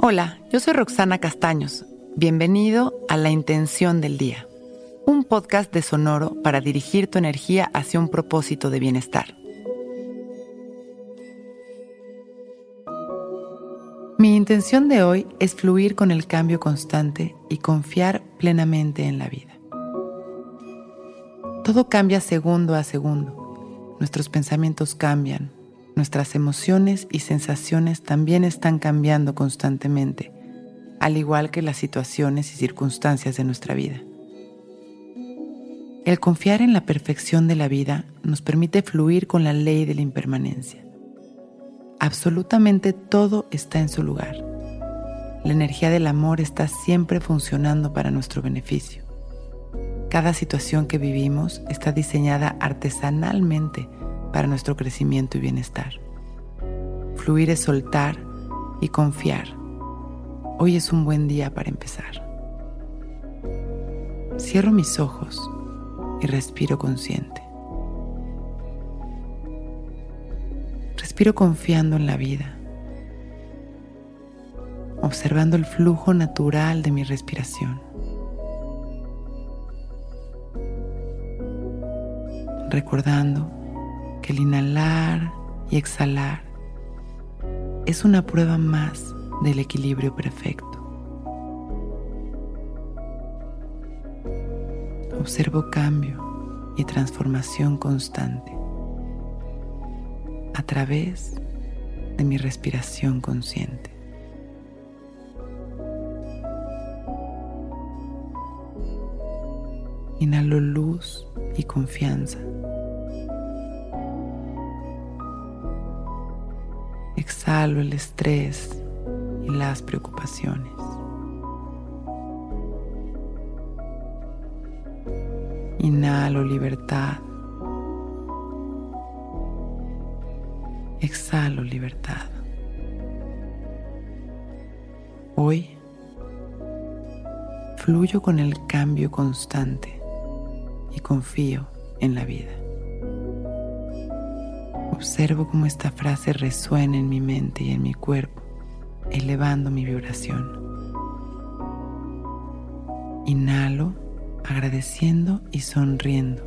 Hola, yo soy Roxana Castaños. Bienvenido a La Intención del Día, un podcast de Sonoro para dirigir tu energía hacia un propósito de bienestar. Mi intención de hoy es fluir con el cambio constante y confiar plenamente en la vida. Todo cambia segundo a segundo. Nuestros pensamientos cambian, nuestras emociones y sensaciones también están cambiando constantemente, al igual que las situaciones y circunstancias de nuestra vida. El confiar en la perfección de la vida nos permite fluir con la ley de la impermanencia. Absolutamente todo está en su lugar. La energía del amor está siempre funcionando para nuestro beneficio. Cada situación que vivimos está diseñada artesanalmente para nuestro crecimiento y bienestar. Fluir es soltar y confiar. Hoy es un buen día para empezar. Cierro mis ojos y respiro consciente. Respiro confiando en la vida, observando el flujo natural de mi respiración. Recordando el inhalar y exhalar es una prueba más del equilibrio perfecto. Observo cambio y transformación constante a través de mi respiración consciente. Inhalo luz y confianza. Exhalo el estrés y las preocupaciones. Inhalo libertad. Exhalo libertad. Hoy fluyo con el cambio constante y confío en la vida. Observo cómo esta frase resuena en mi mente y en mi cuerpo, elevando mi vibración. Inhalo agradeciendo y sonriendo.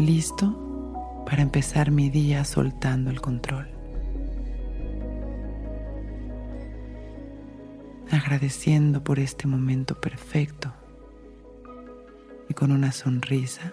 Listo para empezar mi día soltando el control. Agradeciendo por este momento perfecto y con una sonrisa